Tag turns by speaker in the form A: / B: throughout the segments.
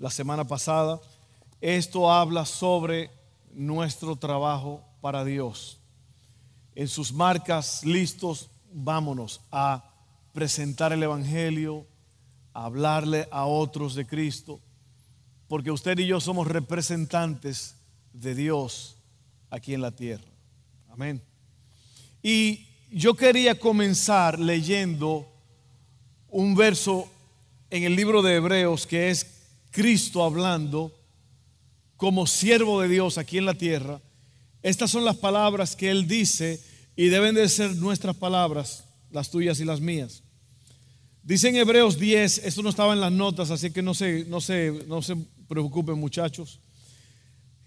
A: la semana pasada. Esto habla sobre nuestro trabajo para Dios. En sus marcas, listos, vámonos a presentar el Evangelio, a hablarle a otros de Cristo, porque usted y yo somos representantes de Dios aquí en la tierra. Amén. Y yo quería comenzar leyendo un verso en el libro de Hebreos que es Cristo hablando como siervo de Dios aquí en la tierra. Estas son las palabras que Él dice y deben de ser nuestras palabras, las tuyas y las mías. Dice en Hebreos 10, esto no estaba en las notas, así que no se, no se, no se preocupen muchachos.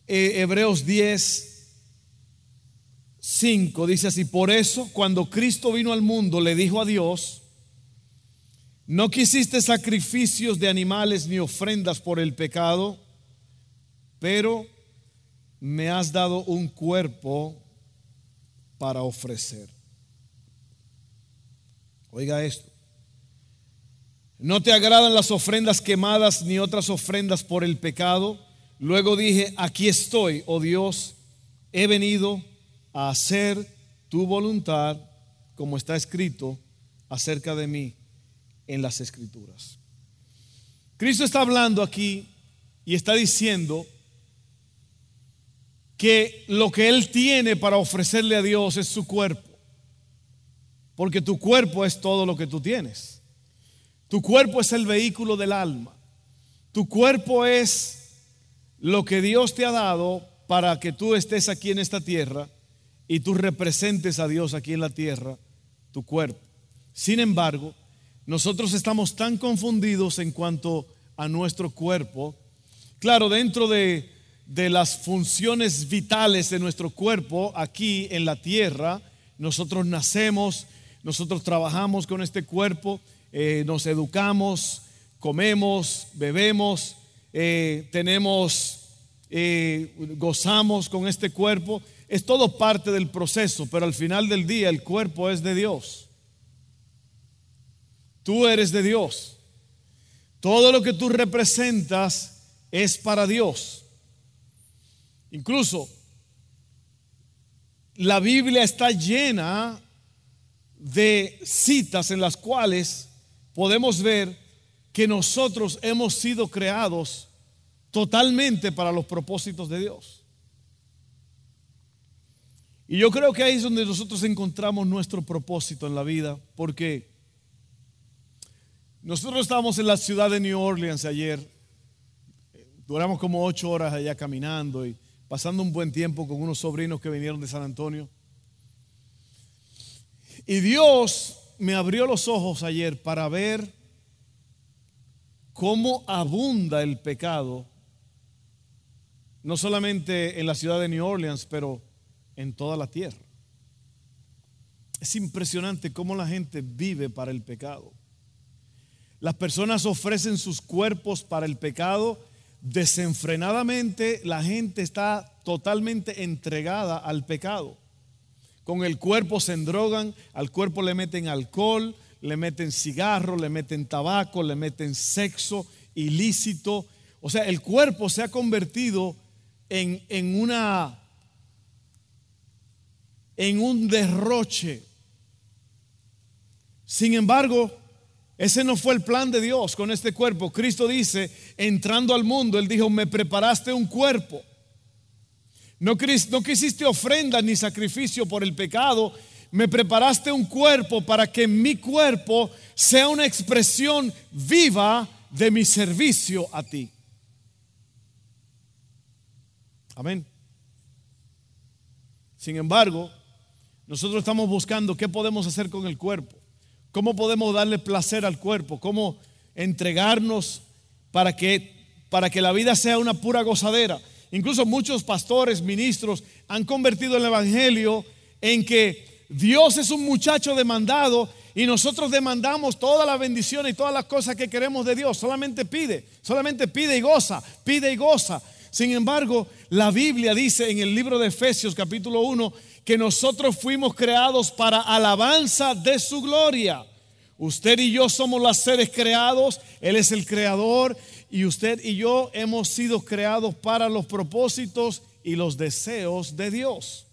A: Eh, Hebreos 10, 5 dice así, por eso cuando Cristo vino al mundo le dijo a Dios, no quisiste sacrificios de animales ni ofrendas por el pecado, pero me has dado un cuerpo para ofrecer. Oiga esto. No te agradan las ofrendas quemadas ni otras ofrendas por el pecado. Luego dije, aquí estoy, oh Dios, he venido a hacer tu voluntad, como está escrito acerca de mí en las escrituras. Cristo está hablando aquí y está diciendo que lo que Él tiene para ofrecerle a Dios es su cuerpo. Porque tu cuerpo es todo lo que tú tienes. Tu cuerpo es el vehículo del alma. Tu cuerpo es lo que Dios te ha dado para que tú estés aquí en esta tierra y tú representes a Dios aquí en la tierra, tu cuerpo. Sin embargo, nosotros estamos tan confundidos en cuanto a nuestro cuerpo. Claro, dentro de, las funciones vitales de nuestro cuerpo aquí en la tierra, nosotros nacemos, nosotros trabajamos con este cuerpo, eh, nos educamos, comemos, bebemos, eh, tenemos, eh, gozamos con este cuerpo. Es todo parte del proceso, pero al final del día el cuerpo es de Dios. Tú eres de Dios. Todo lo que tú representas es para Dios. Incluso la Biblia está llena de citas en las cuales podemos ver que nosotros hemos sido creados totalmente para los propósitos de Dios. Y yo creo que ahí es donde nosotros encontramos nuestro propósito en la vida, porque nosotros estábamos en la ciudad de New Orleans ayer. Duramos como ocho horas allá caminando y pasando un buen tiempo con unos sobrinos que vinieron de San Antonio. Y Dios me abrió los ojos ayer para ver cómo abunda el pecado, no solamente en la ciudad de New Orleans, pero en toda la tierra. Es impresionante cómo la gente vive para el pecado. Las personas ofrecen sus cuerpos para el pecado. Desenfrenadamente la gente está totalmente entregada al pecado. Con el cuerpo se endrogan, al cuerpo le meten alcohol, le meten cigarro, le meten tabaco, le meten sexo ilícito. O sea, el cuerpo se ha convertido en, en una en un derroche. Sin embargo, ese no fue el plan de Dios con este cuerpo. Cristo dice, entrando al mundo, Él dijo, me preparaste un cuerpo. No, no quisiste ofrenda ni sacrificio por el pecado, me preparaste un cuerpo para que mi cuerpo sea una expresión viva de mi servicio a ti. Amén. Sin embargo, nosotros estamos buscando qué podemos hacer con el cuerpo. ¿Cómo podemos darle placer al cuerpo? ¿Cómo entregarnos para que para que la vida sea una pura gozadera. Incluso muchos pastores, ministros han convertido el Evangelio en que Dios es un muchacho demandado y nosotros demandamos toda la bendición y todas las cosas que queremos de Dios. Solamente pide, solamente pide y goza, pide y goza. Sin embargo, la Biblia dice en el libro de Efesios capítulo 1 que nosotros fuimos creados para alabanza de su gloria. Usted y yo somos los seres creados, Él es el creador y usted y yo hemos sido creados para los propósitos y los deseos de Dios.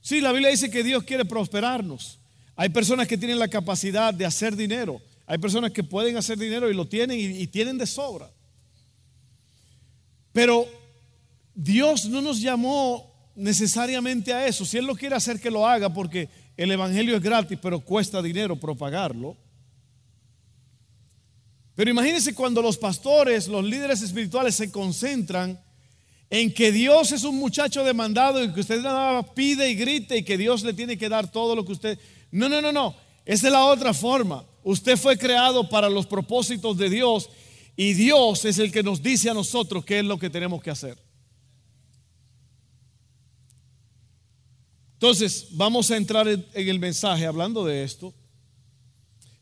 A: Sí, la Biblia dice que Dios quiere prosperarnos. Hay personas que tienen la capacidad de hacer dinero. Hay personas que pueden hacer dinero y lo tienen y, y tienen de sobra. Pero Dios no nos llamó necesariamente a eso. Si Él lo quiere hacer, que lo haga, porque el Evangelio es gratis, pero cuesta dinero propagarlo. Pero imagínense cuando los pastores, los líderes espirituales se concentran en que Dios es un muchacho demandado y que usted nada pide y grite y que Dios le tiene que dar todo lo que usted... No, no, no, no. Esa es la otra forma. Usted fue creado para los propósitos de Dios y Dios es el que nos dice a nosotros qué es lo que tenemos que hacer. Entonces, vamos a entrar en, el mensaje hablando de esto.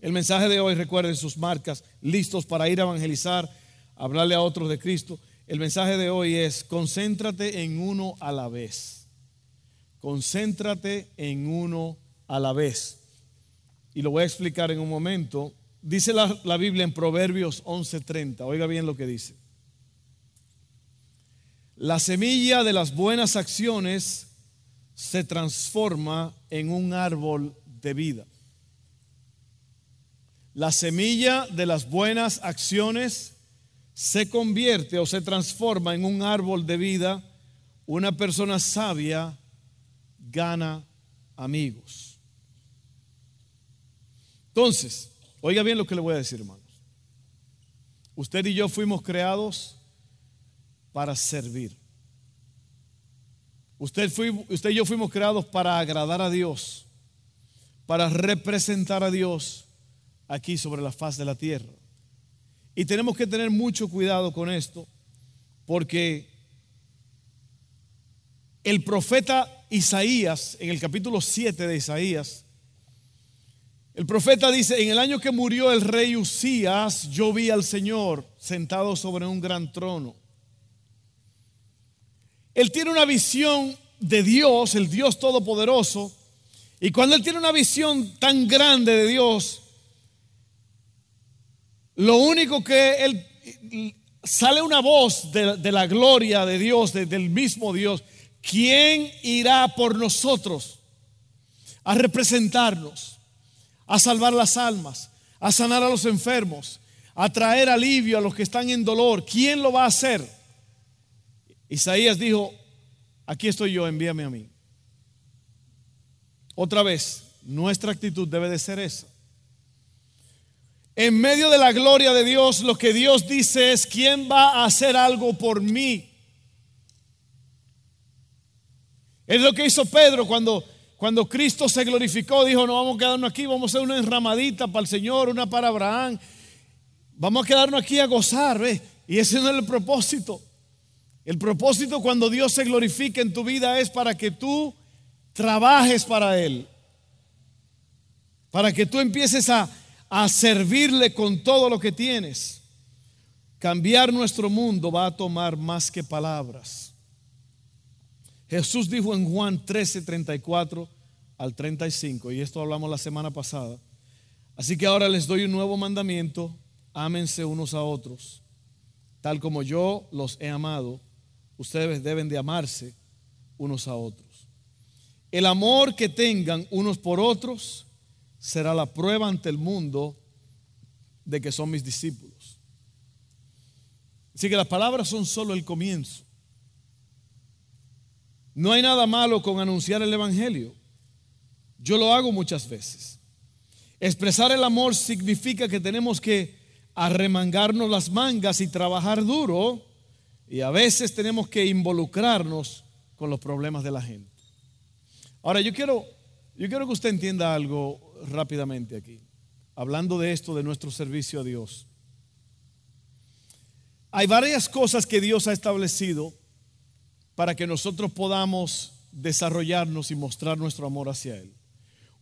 A: El mensaje de hoy, recuerden sus marcas, listos para ir a evangelizar, hablarle a otros de Cristo. El mensaje de hoy es, concéntrate en uno a la vez. Concéntrate en uno a la vez. Y lo voy a explicar en un momento. Dice la, la Biblia en Proverbios 11:30. Oiga bien lo que dice. La semilla de las buenas acciones se transforma en un árbol de vida. La semilla de las buenas acciones se convierte o se transforma en un árbol de vida. Una persona sabia gana amigos. Entonces, oiga bien lo que le voy a decir, hermanos. Usted y yo fuimos creados para servir. Usted, usted y yo fuimos creados para agradar a Dios, para representar a Dios aquí sobre la faz de la tierra. Y tenemos que tener mucho cuidado con esto, porque el profeta Isaías, en el capítulo 7 de Isaías, el profeta dice, en el año que murió el rey Usías, yo vi al Señor sentado sobre un gran trono él tiene una visión de Dios, el Dios Todopoderoso, y cuando él tiene una visión tan grande de Dios, lo único que él sale una voz de, la gloria de Dios, del mismo Dios. ¿Quién irá por nosotros a representarnos, a salvar las almas, a sanar a los enfermos, a traer alivio a los que están en dolor? ¿Quién lo va a hacer? Isaías dijo, aquí estoy yo, envíame a mí. Otra vez, nuestra actitud debe de ser esa. En medio de la gloria de Dios, lo que Dios dice es, ¿quién va a hacer algo por mí? Es lo que hizo Pedro cuando, cuando Cristo se glorificó. Dijo, no vamos a quedarnos aquí, vamos a hacer una enramadita para el Señor, una para Abraham. Vamos a quedarnos aquí a gozar, ¿ves? Y ese no es el propósito. El propósito cuando Dios se glorifica en tu vida es para que tú trabajes para Él. Para que tú empieces a, a servirle con todo lo que tienes. Cambiar nuestro mundo va a tomar más que palabras. Jesús dijo en Juan 13, 34 al 35, y esto hablamos la semana pasada. Así que ahora les doy un nuevo mandamiento, ámense unos a otros, tal como yo los he amado ustedes deben de amarse unos a otros. El amor que tengan unos por otros será la prueba ante el mundo de que son mis discípulos. Así que las palabras son solo el comienzo. No hay nada malo con anunciar el Evangelio. Yo lo hago muchas veces. Expresar el amor significa que tenemos que arremangarnos las mangas y trabajar duro y a veces tenemos que involucrarnos con los problemas de la gente. Ahora, yo quiero, yo quiero que usted entienda algo rápidamente aquí, hablando de esto, de nuestro servicio a Dios. Hay varias cosas que Dios ha establecido para que nosotros podamos desarrollarnos y mostrar nuestro amor hacia Él.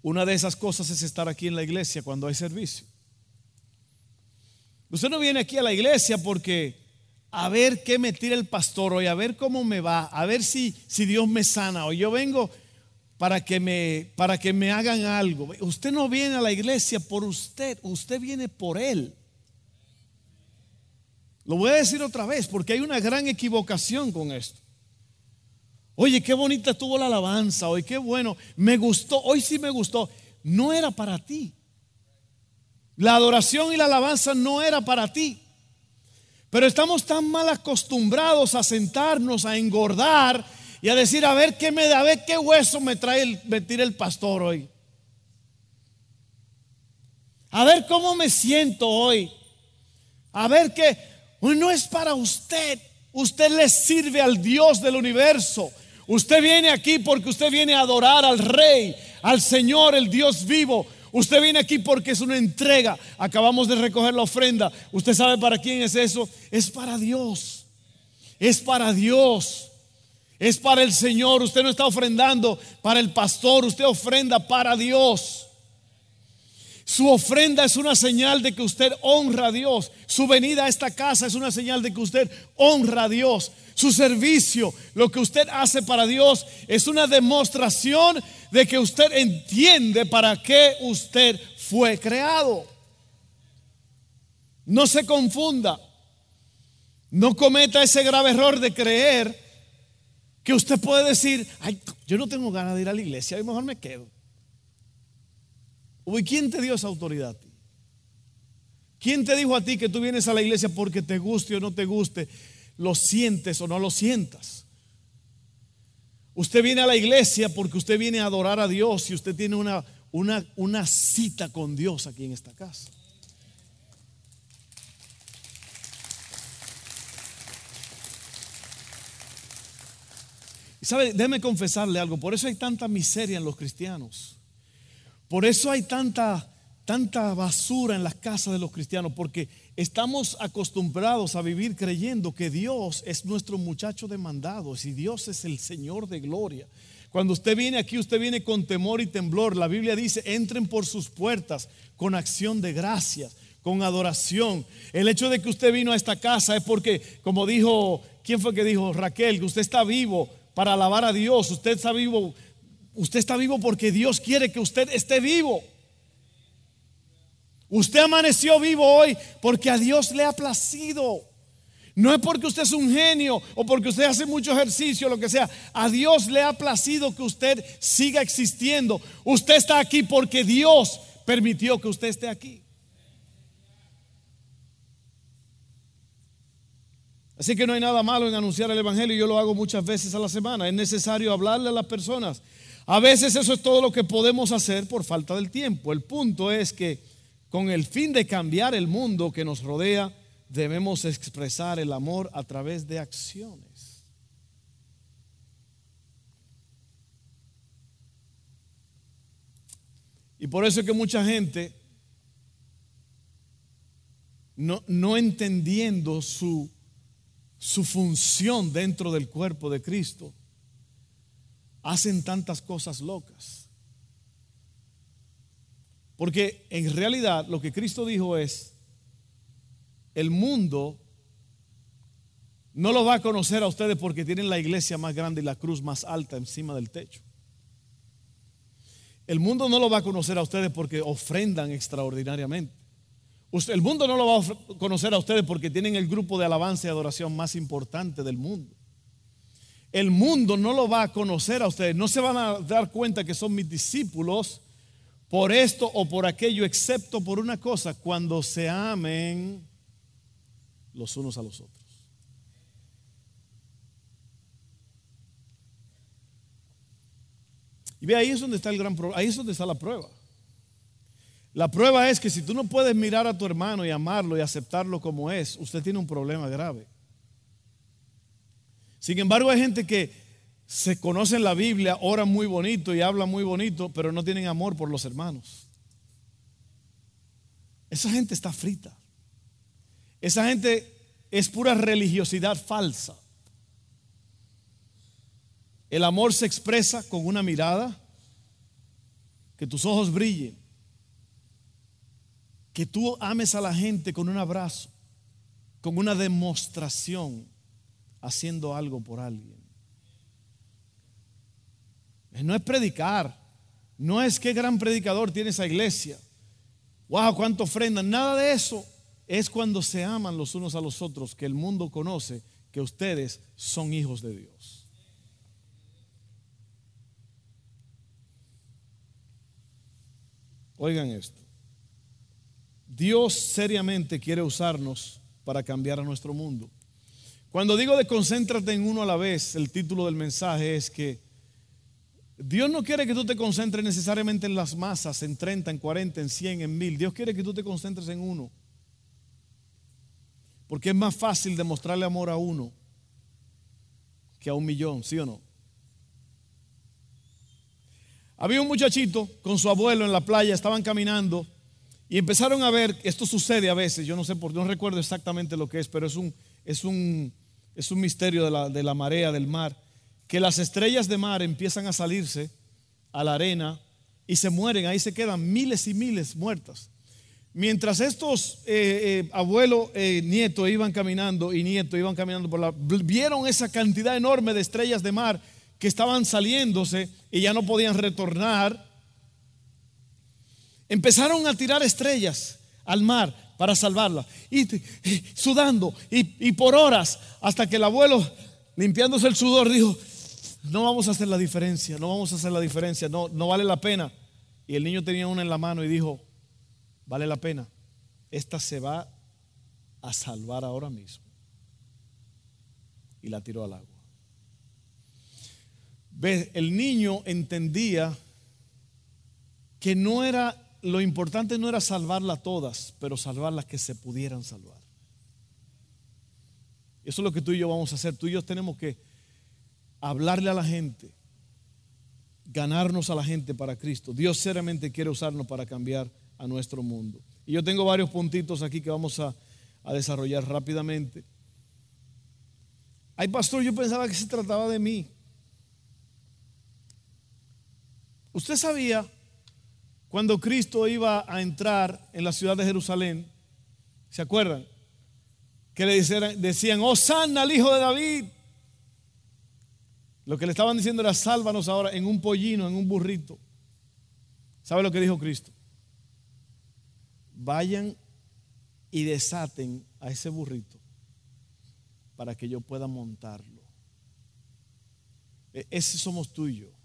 A: Una de esas cosas es estar aquí en la iglesia cuando hay servicio. Usted no viene aquí a la iglesia porque a ver qué me tira el pastor hoy, a ver cómo me va, a ver si, si Dios me sana. O yo vengo para que, me, para que me hagan algo. Usted no viene a la iglesia por usted, usted viene por Él. Lo voy a decir otra vez porque hay una gran equivocación con esto. Oye, qué bonita estuvo la alabanza hoy, qué bueno, me gustó, hoy sí me gustó. No era para ti. La adoración y la alabanza no era para ti. Pero estamos tan mal acostumbrados a sentarnos, a engordar y a decir, a ver qué me da, a ver qué hueso me trae el, me tira el pastor hoy. A ver cómo me siento hoy. A ver qué, no es para usted. Usted le sirve al Dios del universo. Usted viene aquí porque usted viene a adorar al Rey, al Señor, el Dios vivo. Usted viene aquí porque es una entrega. Acabamos de recoger la ofrenda. ¿Usted sabe para quién es eso? Es para Dios. Es para Dios. Es para el Señor. Usted no está ofrendando para el pastor. Usted ofrenda para Dios. Su ofrenda es una señal de que usted honra a Dios. Su venida a esta casa es una señal de que usted honra a Dios. Su servicio, lo que usted hace para Dios, es una demostración de que usted entiende para qué usted fue creado. No se confunda. No cometa ese grave error de creer que usted puede decir, ay, yo no tengo ganas de ir a la iglesia, a mejor me quedo. Uy, ¿quién te dio esa autoridad a ti? ¿Quién te dijo a ti que tú vienes a la iglesia porque te guste o no te guste? Lo sientes o no lo sientas. Usted viene a la iglesia porque usted viene a adorar a Dios y usted tiene una, una, una cita con Dios aquí en esta casa. Y sabe, déjeme confesarle algo, por eso hay tanta miseria en los cristianos. Por eso hay tanta, tanta basura en las casas de los cristianos, porque estamos acostumbrados a vivir creyendo que Dios es nuestro muchacho demandado, y Dios es el Señor de gloria. Cuando usted viene aquí, usted viene con temor y temblor. La Biblia dice, entren por sus puertas con acción de gracias, con adoración. El hecho de que usted vino a esta casa es porque, como dijo, ¿quién fue que dijo? Raquel, que usted está vivo para alabar a Dios. Usted está vivo Usted está vivo porque Dios quiere que usted esté vivo. Usted amaneció vivo hoy porque a Dios le ha placido. No es porque usted es un genio o porque usted hace mucho ejercicio, lo que sea. A Dios le ha placido que usted siga existiendo. Usted está aquí porque Dios permitió que usted esté aquí. Así que no hay nada malo en anunciar el Evangelio. Yo lo hago muchas veces a la semana. Es necesario hablarle a las personas a veces eso es todo lo que podemos hacer por falta del tiempo. El punto es que con el fin de cambiar el mundo que nos rodea, debemos expresar el amor a través de acciones. Y por eso es que mucha gente, no, no entendiendo su, su función dentro del cuerpo de Cristo, hacen tantas cosas locas. Porque en realidad lo que Cristo dijo es, el mundo no lo va a conocer a ustedes porque tienen la iglesia más grande y la cruz más alta encima del techo. El mundo no lo va a conocer a ustedes porque ofrendan extraordinariamente. El mundo no lo va a conocer a ustedes porque tienen el grupo de alabanza y adoración más importante del mundo el mundo no lo va a conocer a ustedes. No se van a dar cuenta que son mis discípulos por esto o por aquello, excepto por una cosa, cuando se amen los unos a los otros. Y ve, ahí es donde está el gran problema, ahí es donde está la prueba. La prueba es que si tú no puedes mirar a tu hermano y amarlo y aceptarlo como es, usted tiene un problema grave. Sin embargo, hay gente que se conoce en la Biblia, ora muy bonito y habla muy bonito, pero no tienen amor por los hermanos. Esa gente está frita. Esa gente es pura religiosidad falsa. El amor se expresa con una mirada, que tus ojos brillen, que tú ames a la gente con un abrazo, con una demostración, haciendo algo por alguien. No es predicar, no es qué gran predicador tiene esa iglesia. Wow, cuánto ofrendan, nada de eso. Es cuando se aman los unos a los otros que el mundo conoce que ustedes son hijos de Dios. Oigan esto. Dios seriamente quiere usarnos para cambiar a nuestro mundo. Cuando digo de concéntrate en uno a la vez, el título del mensaje es que Dios no quiere que tú te concentres necesariamente en las masas, en 30, en 40, en 100, en 1000. Dios quiere que tú te concentres en uno. Porque es más fácil demostrarle amor a uno que a un millón, ¿sí o no? Había un muchachito con su abuelo en la playa, estaban caminando y empezaron a ver, esto sucede a veces, yo no sé por no recuerdo exactamente lo que es, pero es un, es un, es un misterio de la, de la marea, del mar que las estrellas de mar empiezan a salirse a la arena y se mueren, ahí se quedan miles y miles muertas. Mientras estos eh, eh, abuelo, eh, nieto iban caminando y nieto iban caminando por la, vieron esa cantidad enorme de estrellas de mar que estaban saliéndose y ya no podían retornar, empezaron a tirar estrellas al mar para salvarla y, sudando y por horas hasta que el abuelo limpiándose el sudor dijo, no vamos a hacer la diferencia, no vamos a hacer la diferencia, no, no vale la pena. Y el niño tenía una en la mano y dijo, vale la pena, esta se va a salvar ahora mismo. Y la tiró al agua. ¿Ves? El niño entendía que no era, lo importante no era salvarla todas, pero salvar las que se pudieran salvar. Eso es lo que tú y yo vamos a hacer. Tú y yo tenemos que hablarle a la gente, ganarnos a la gente para Cristo. Dios seriamente quiere usarnos para cambiar a nuestro mundo. Y yo tengo varios puntitos aquí que vamos a, desarrollar rápidamente. Ay, pastor, yo pensaba que se trataba de mí. Usted sabía cuando Cristo iba a entrar en la ciudad de Jerusalén, ¿se acuerdan? Que le decían, oh, sana al hijo de David. Lo que le estaban diciendo era, sálvanos ahora en un pollino, en un burrito. ¿Sabe lo que dijo Cristo? Vayan y desaten a ese burrito para que yo pueda montarlo. E-, ese somos tú y yo.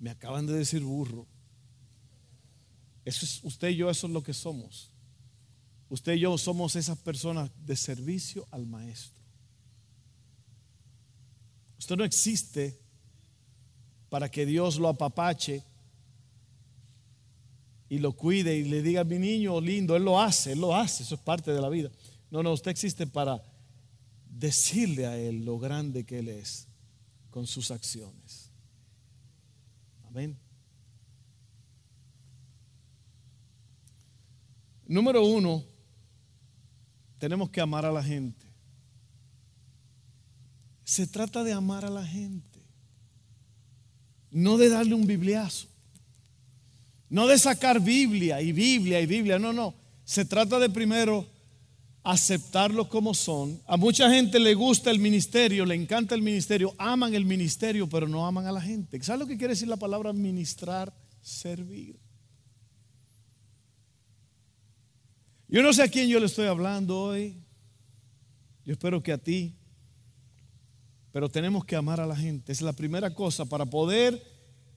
A: Me acaban de decir burro. Eso es, usted y yo, eso es lo que somos. Usted y yo somos esas personas de servicio al maestro. Usted no existe para que Dios lo apapache y lo cuide y le diga, mi niño lindo, Él lo hace, Él lo hace, eso es parte de la vida. No, no, usted existe para decirle a Él lo grande que Él es con sus acciones. Amén. Número uno, tenemos que amar a la gente. Se trata de amar a la gente, no de darle un bibliazo, no de sacar Biblia y Biblia y Biblia, no, no. Se trata de primero aceptarlos como son. A mucha gente le gusta el ministerio, le encanta el ministerio, aman el ministerio, pero no aman a la gente. ¿Sabes lo que quiere decir la palabra ministrar? Servir. Yo no sé a quién yo le estoy hablando hoy. Yo espero que a ti. Pero tenemos que amar a la gente. Es la primera cosa. Para poder,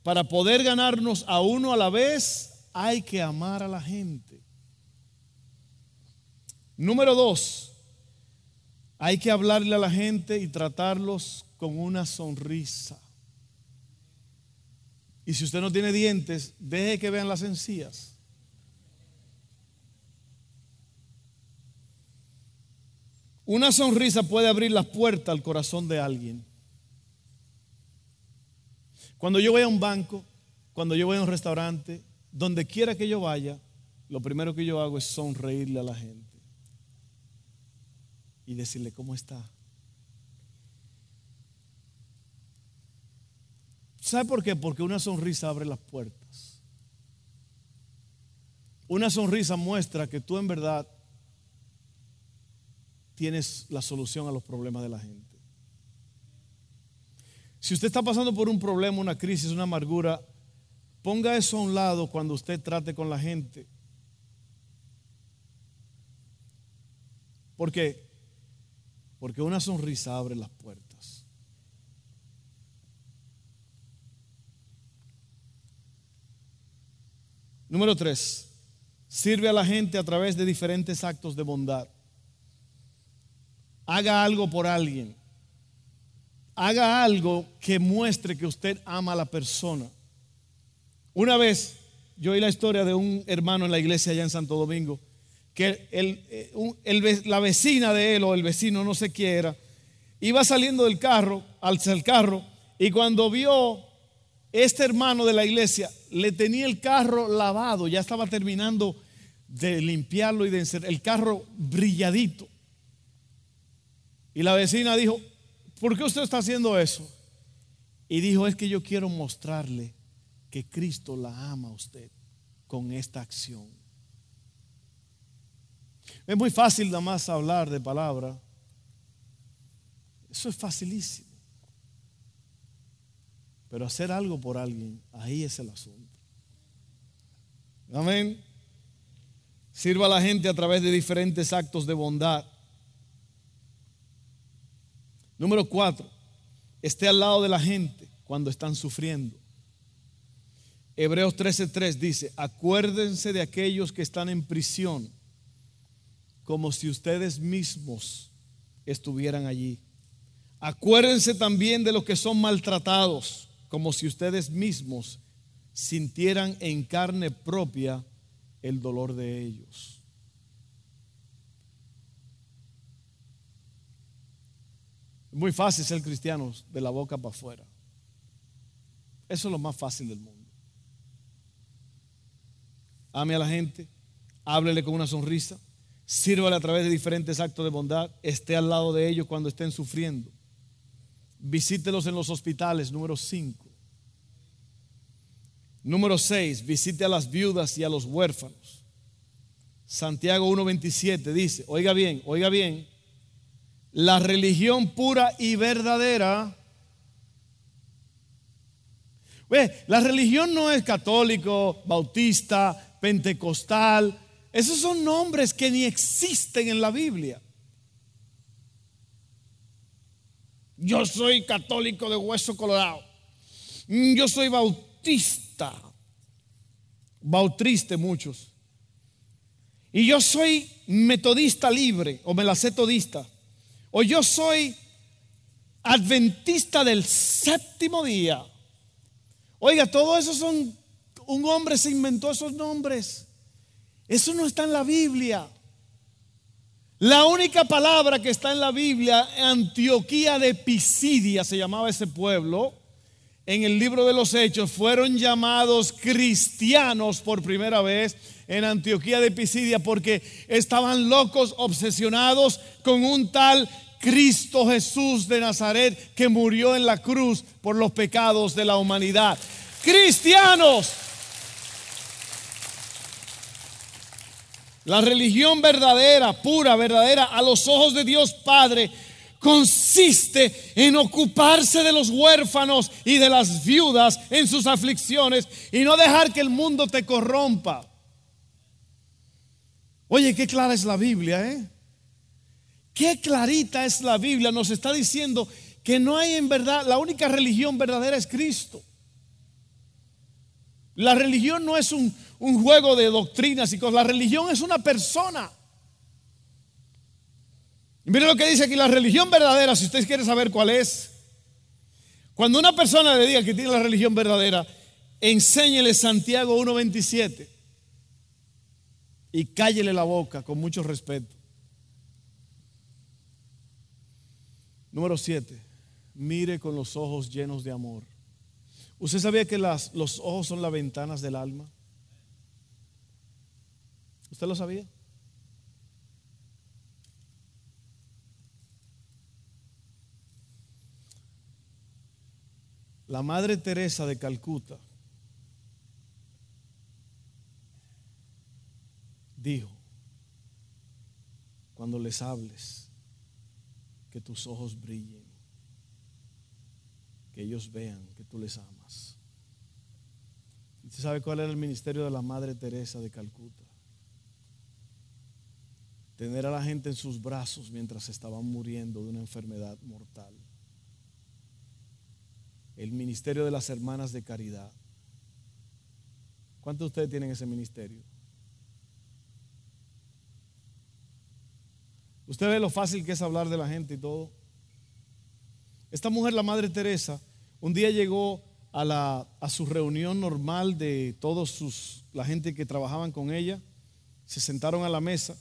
A: para poder ganarnos a uno a la vez, hay que amar a la gente. Número dos, hay que hablarle a la gente y tratarlos con una sonrisa. Y si usted no tiene dientes, deje que vean las encías. Una sonrisa puede abrir la puerta al corazón de alguien. Cuando yo voy a un banco, cuando yo voy a un restaurante, donde quiera que yo vaya, lo primero que yo hago es sonreírle a la gente. Y decirle cómo está. ¿Sabe por qué? Porque una sonrisa abre las puertas. Una sonrisa muestra que tú en verdad tienes la solución a los problemas de la gente. Si usted está pasando por un problema, una crisis, una amargura, ponga eso a un lado cuando usted trate con la gente. ¿Por qué? Porque una sonrisa abre las puertas. Número tres, sirve a la gente a través de diferentes actos de bondad. Haga algo por alguien. Haga algo que muestre que usted ama a la persona. Una vez yo oí la historia de un hermano en la iglesia allá en Santo Domingo, que eh, la vecina de él o el vecino, no sé quién era, iba saliendo del carro, al carro, y cuando vio este hermano de la iglesia, le tenía el carro lavado, ya estaba terminando de limpiarlo y de encerrar, el carro brilladito. Y la vecina dijo, ¿por qué usted está haciendo eso? Y dijo, es que yo quiero mostrarle que Cristo la ama a usted con esta acción. Es muy fácil nada más hablar de palabra. Eso es facilísimo. Pero hacer algo por alguien, ahí es el asunto. Amén. Sirva a la gente a través de diferentes actos de bondad. Número cuatro, esté al lado de la gente cuando están sufriendo. Hebreos 13:3 dice, acuérdense de aquellos que están en prisión, como si ustedes mismos estuvieran allí. Acuérdense también de los que son maltratados, como si ustedes mismos sintieran en carne propia el dolor de ellos. Muy fácil ser cristiano de la boca para afuera. Eso es lo más fácil del mundo. Ame a la gente, háblele con una sonrisa, sírvale a través de diferentes actos de bondad, esté al lado de ellos cuando estén sufriendo. Visítelos en los hospitales, número 5. Número 6, visite a las viudas y a los huérfanos. Santiago 1.27 dice, oiga bien, oiga bien, la religión pura y verdadera. la religión no es católico, bautista, pentecostal. Esos son nombres que ni existen en la Biblia. Yo soy católico de hueso colorado. Yo soy bautista. Bautriste muchos. Y yo soy metodista libre o me la sé todista o yo soy adventista del séptimo día. Oiga, todo eso son, un hombre se inventó esos nombres. Eso no está en la Biblia. La única palabra que está en la Biblia, Antioquía de Pisidia se llamaba ese pueblo, en el libro de los Hechos, fueron llamados cristianos por primera vez en Antioquía de Pisidia porque estaban locos, obsesionados con un tal Cristo Jesús de Nazaret que murió en la cruz por los pecados de la humanidad. Cristianos. La religión verdadera, pura, verdadera, a los ojos de Dios Padre, consiste en ocuparse de los huérfanos y de las viudas en sus aflicciones y no dejar que el mundo te corrompa. Oye, qué clara es la Biblia, ¿eh? Qué clarita es la Biblia. Nos está diciendo que no hay en verdad, la única religión verdadera es Cristo. La religión no es un, juego de doctrinas y cosas. La religión es una persona. Y mire lo que dice aquí, la religión verdadera, si usted quiere saber cuál es. Cuando una persona le diga que tiene la religión verdadera, enséñele Santiago 1.27 y cállele la boca con mucho respeto. Número siete, mire con los ojos llenos de amor. ¿Usted sabía que los ojos son las ventanas del alma? ¿Usted lo sabía? La Madre Teresa de Calcuta dijo, cuando les hables, que tus ojos brillen, que ellos vean que tú les amas. ¿Y usted sabe cuál era el ministerio de la Madre Teresa de Calcuta? Tener a la gente en sus brazos mientras estaban muriendo de una enfermedad mortal. El ministerio de las hermanas de caridad. ¿Cuántos de ustedes tienen ese ministerio? Usted ve lo fácil que es hablar de la gente y todo. Esta mujer, la Madre Teresa, un día llegó a, la, a su reunión normal de todos sus, la gente que trabajaban con ella. Se sentaron a la mesa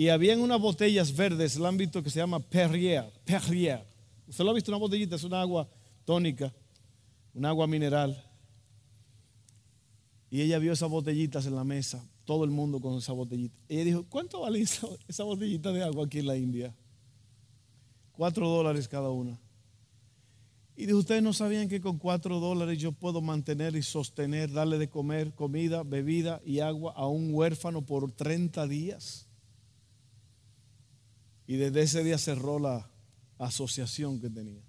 A: y habían unas botellas verdes, el ámbito que se llama Perrier. Perrier. Usted lo ha visto, una botellita, es una agua tónica, un agua mineral. Y ella vio esas botellitas en la mesa todo el mundo con esa botellita. Ella dijo, ¿cuánto vale esa, botellita de agua aquí en la India? Cuatro dólares cada una. Y dijo, ustedes no sabían que con cuatro dólares yo puedo mantener y sostener, darle de comer, comida, bebida y agua a un huérfano por 30 días. Y desde ese día cerró la asociación que tenía.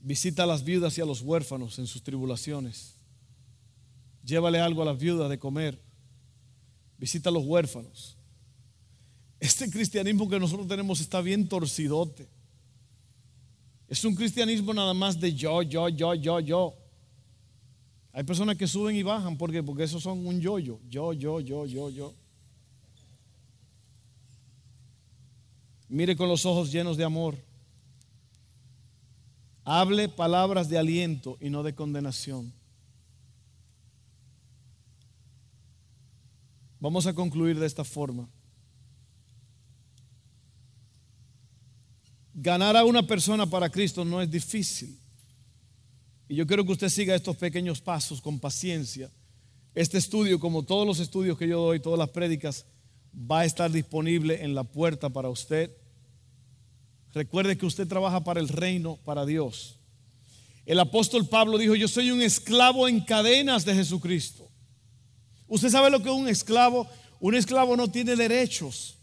A: Visita a las viudas y a los huérfanos en sus tribulaciones. Llévale algo a las viudas de comer. Visita a los huérfanos. Este cristianismo que nosotros tenemos está bien torcidote. Es un cristianismo nada más de yo, yo, yo, yo, yo. Hay personas que suben y bajan. ¿Por qué? Porque esos son un yo-yo. Yo, yo, yo, yo, yo. Mire con los ojos llenos de amor. Hable palabras de aliento y no de condenación. Vamos a concluir de esta forma. Ganar a una persona para Cristo no es difícil. Y yo quiero que usted siga estos pequeños pasos con paciencia. Este estudio, como todos los estudios que yo doy, todas las prédicas, va a estar disponible en la puerta para usted. Recuerde que usted trabaja para el reino, para Dios. El apóstol Pablo dijo, yo soy un esclavo en cadenas de Jesucristo. ¿Usted sabe lo que es un esclavo? Un esclavo no tiene derechos,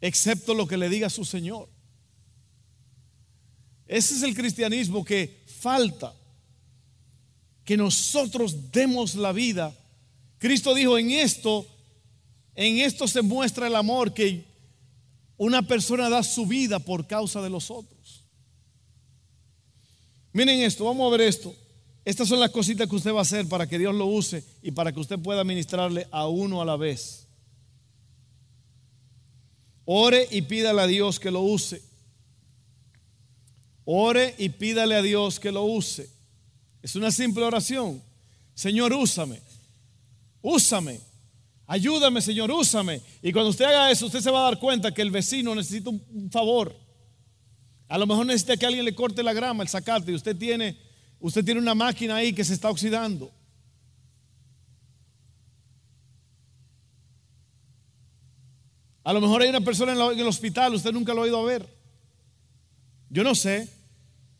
A: excepto lo que le diga su Señor. Ese es el cristianismo que falta, que nosotros demos la vida. Cristo dijo, en esto, en esto se muestra el amor que una persona da su vida por causa de los otros. Miren esto, vamos a ver esto. Estas son las cositas que usted va a hacer para que Dios lo use y para que usted pueda ministrarle a uno a la vez. Ore y pídale a Dios que lo use. Ore y pídale a Dios que lo use. Es una simple oración. Señor, úsame. Úsame. Ayúdame, Señor, úsame. Y cuando usted haga eso, usted se va a dar cuenta que el vecino necesita un favor. A lo mejor necesita que alguien le corte la grama, el sacate, y usted tiene, usted tiene una máquina ahí que se está oxidando. A lo mejor hay una persona en, el hospital, usted nunca lo ha ido a ver. Yo no sé,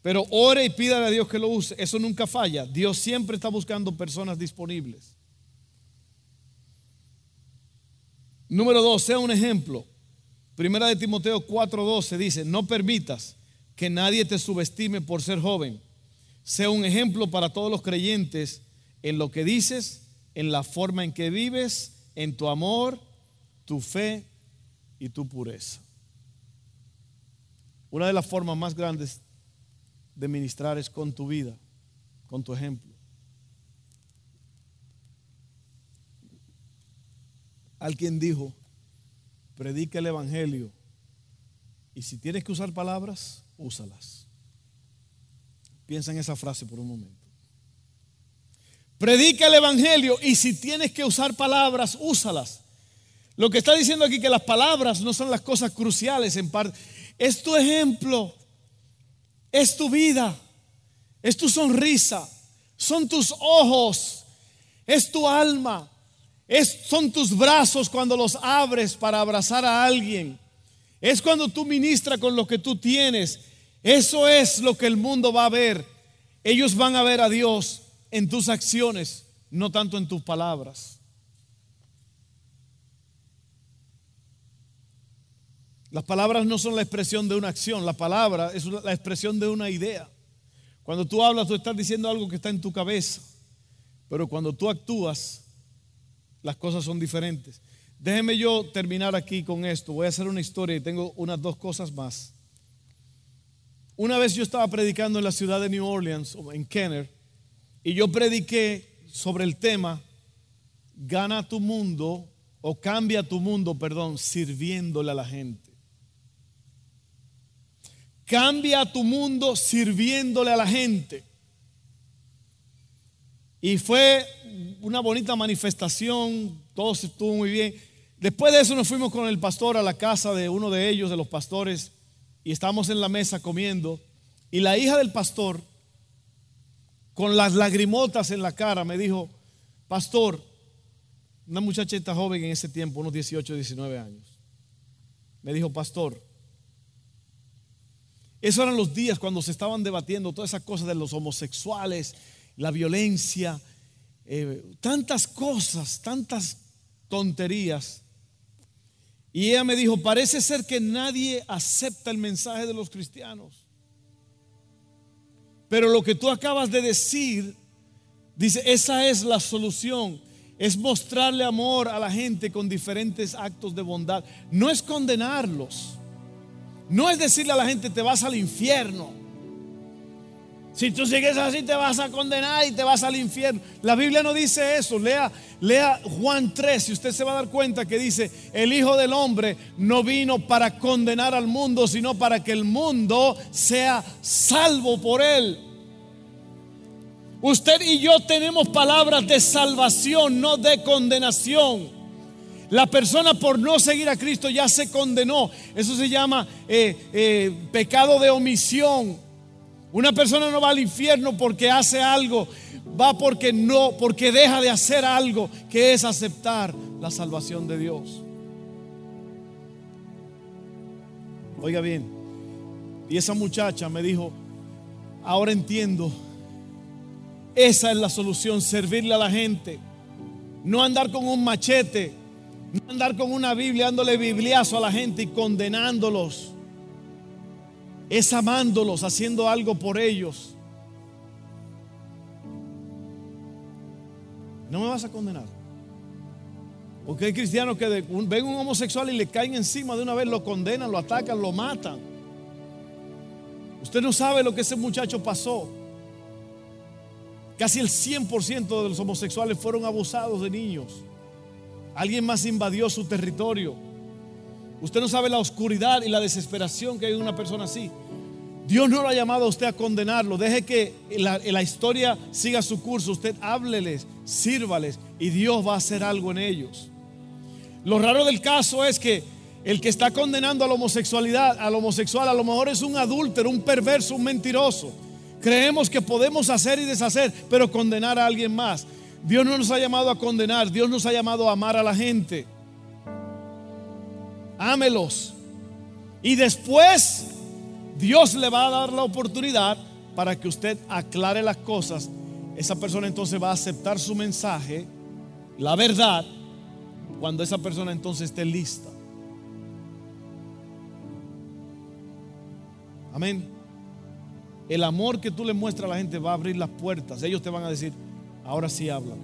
A: pero ore y pídale a Dios que lo use. Eso nunca falla. Dios siempre está buscando personas disponibles. Número dos, sea un ejemplo. Primera de Timoteo 4:12 dice, no permitas que nadie te subestime por ser joven. Sea un ejemplo para todos los creyentes en lo que dices, en la forma en que vives, en tu amor, tu fe y tu pureza. Una de las formas más grandes de ministrar es con tu vida, con tu ejemplo. Alguien dijo, predica el Evangelio y si tienes que usar palabras, úsalas. Piensa en esa frase por un momento. Predica el Evangelio y si tienes que usar palabras, úsalas. Lo que está diciendo aquí que las palabras no son las cosas cruciales en parte. Es tu ejemplo, es tu vida, es tu sonrisa, son tus ojos, es tu alma, es, son tus brazos cuando los abres para abrazar a alguien. Es cuando tú ministras con lo que tú tienes. Eso es lo que el mundo va a ver. Ellos van a ver a Dios en tus acciones, no tanto en tus palabras. Las palabras no son la expresión de una acción, la palabra es la expresión de una idea. Cuando tú hablas, tú estás diciendo algo que está en tu cabeza, pero cuando tú actúas, las cosas son diferentes. Déjeme yo terminar aquí con esto. Voy a hacer una historia y tengo unas dos cosas más. Una vez yo estaba predicando en la ciudad de New Orleans, en Kenner, y yo prediqué sobre el tema, gana tu mundo o cambia tu mundo, perdón, sirviéndole a la gente. Cambia tu mundo sirviéndole a la gente. Y fue una bonita manifestación, todo estuvo muy bien. Después de eso nos fuimos con el pastor a la casa de uno de ellos, de los pastores, y estábamos en la mesa comiendo. Y la hija del pastor, con las lagrimotas en la cara, me dijo, pastor, una muchachita joven en ese tiempo, unos 18, 19 años, me dijo, pastor, esos eran los días cuando se estaban debatiendo todas esas cosas de los homosexuales, la violencia, eh, tantas cosas, tantas tonterías. Y ella me dijo, parece ser que nadie acepta el mensaje de los cristianos. Pero lo que tú acabas de decir, dice, esa es la solución. Es mostrarle amor a la gente con diferentes actos de bondad. No es condenarlos. No es decirle a la gente, te vas al infierno. Si tú sigues así te vas a condenar y te vas al infierno. La Biblia no dice eso. Lea, lea Juan 3 y usted se va a dar cuenta que dice, el Hijo del Hombre no vino para condenar al mundo, sino para que el mundo sea salvo por él. Usted y yo tenemos palabras de salvación, no de condenación. La persona por no seguir a Cristo ya se condenó. Eso se llama eh, eh, pecado de omisión. Una persona no va al infierno porque hace algo, va porque no, porque deja de hacer algo, que es aceptar la salvación de Dios. Oiga bien, y esa muchacha me dijo, ahora entiendo, esa es la solución, servirle a la gente, no andar con un machete, no andar con una Biblia dándole bibliazo a la gente y condenándolos es amándolos, haciendo algo por ellos. No me vas a condenar. Porque hay cristianos que ven un homosexual y le caen encima de una vez, lo condenan, lo atacan, lo matan. Usted no sabe lo que ese muchacho pasó. Casi el 100% de los homosexuales fueron abusados de niños. Alguien más invadió su territorio. Usted no sabe la oscuridad y la desesperación que hay en una persona así. Dios no lo ha llamado a usted a condenarlo. Deje que la, la, historia siga su curso. Usted hábleles, sírvales y Dios va a hacer algo en ellos. Lo raro del caso es que el que está condenando a la homosexualidad, al homosexual, a lo mejor es un adúltero, un perverso, un mentiroso. Creemos que podemos hacer y deshacer, pero condenar a alguien más. Dios no nos ha llamado a condenar, Dios nos ha llamado a amar a la gente ámelos. Y después Dios le va a dar la oportunidad para que usted aclare las cosas. Esa persona entonces va a aceptar su mensaje, la verdad, cuando esa persona entonces esté lista. Amén. El amor que tú le muestras a la gente va a abrir las puertas. Ellos te van a decir, ahora sí hablan.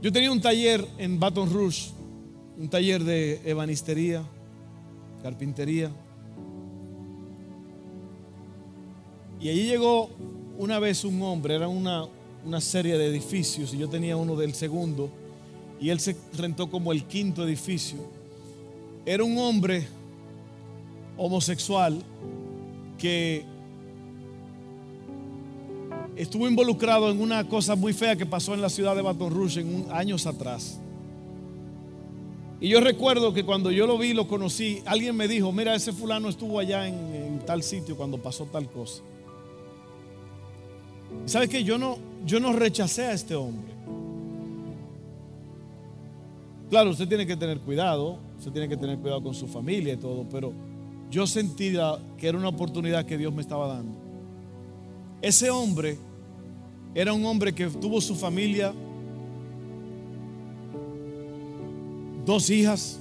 A: Yo tenía un taller en Baton Rouge un taller de ebanistería, carpintería. Y allí llegó una vez un hombre, era una, una serie de edificios y yo tenía uno del segundo y él se rentó como el quinto edificio. Era un hombre homosexual que estuvo involucrado en una cosa muy fea que pasó en la ciudad de Baton Rouge años atrás. Y yo recuerdo que cuando yo lo vi, lo conocí, alguien me dijo, mira, ese fulano estuvo allá en, tal sitio cuando pasó tal cosa. ¿Sabe qué? Yo no, yo no rechacé a este hombre. Claro, usted tiene que tener cuidado. usted tiene que tener cuidado con su familia y todo, pero yo sentía que era una oportunidad que Dios me estaba dando. Ese hombre era un hombre que tuvo su familia, dos hijas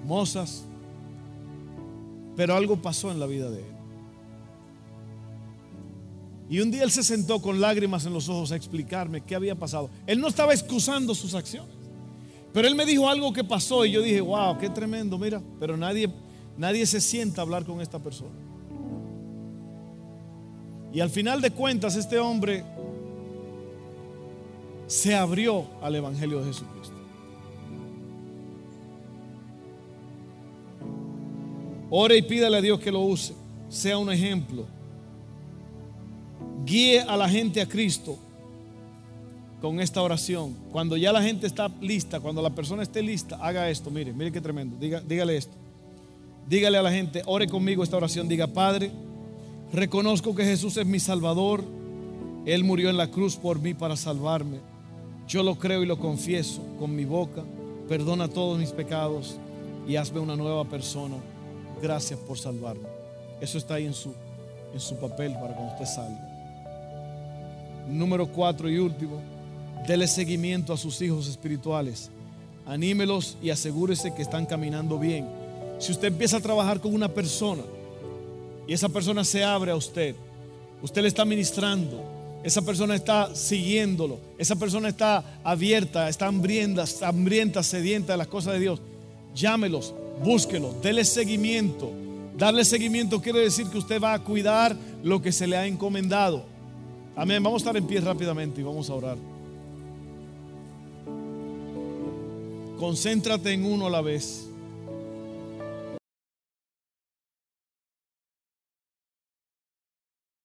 A: hermosas, pero algo pasó en la vida de él. Y un día él se sentó con lágrimas en los ojos a explicarme qué había pasado. Él no estaba excusando sus acciones. Pero él me dijo algo que pasó y yo dije, wow, qué tremendo, mira. Pero nadie, nadie se sienta a hablar con esta persona. Y al final de cuentas este hombre se abrió al Evangelio de Jesucristo. Ore y pídale a Dios que lo use, sea un ejemplo guíe a la gente a Cristo con esta oración. Cuando ya la gente está lista, cuando la persona esté lista, haga esto. Mire, mire qué tremendo. Diga, dígale esto. Dígale a la gente, ore conmigo esta oración. Diga, Padre, reconozco que Jesús es mi Salvador. Él murió en la cruz por mí para salvarme. Yo lo creo y lo confieso con mi boca. Perdona todos mis pecados y hazme una nueva persona. Gracias por salvarme. Eso está ahí en su, en su papel para cuando usted salga. Número cuatro y último, dele seguimiento a sus hijos espirituales. Anímelos y asegúrese que están caminando bien. Si usted empieza a trabajar con una persona y esa persona se abre a usted, usted le está ministrando, esa persona está siguiéndolo, esa persona está abierta, está hambrienta, está hambrienta, sedienta de las cosas de Dios, llámelos, búsquelos, dele seguimiento. Darle seguimiento quiere decir que usted va a cuidar lo que se le ha encomendado. Amén. Vamos a estar en pie rápidamente y vamos a orar. Concéntrate en uno a la vez.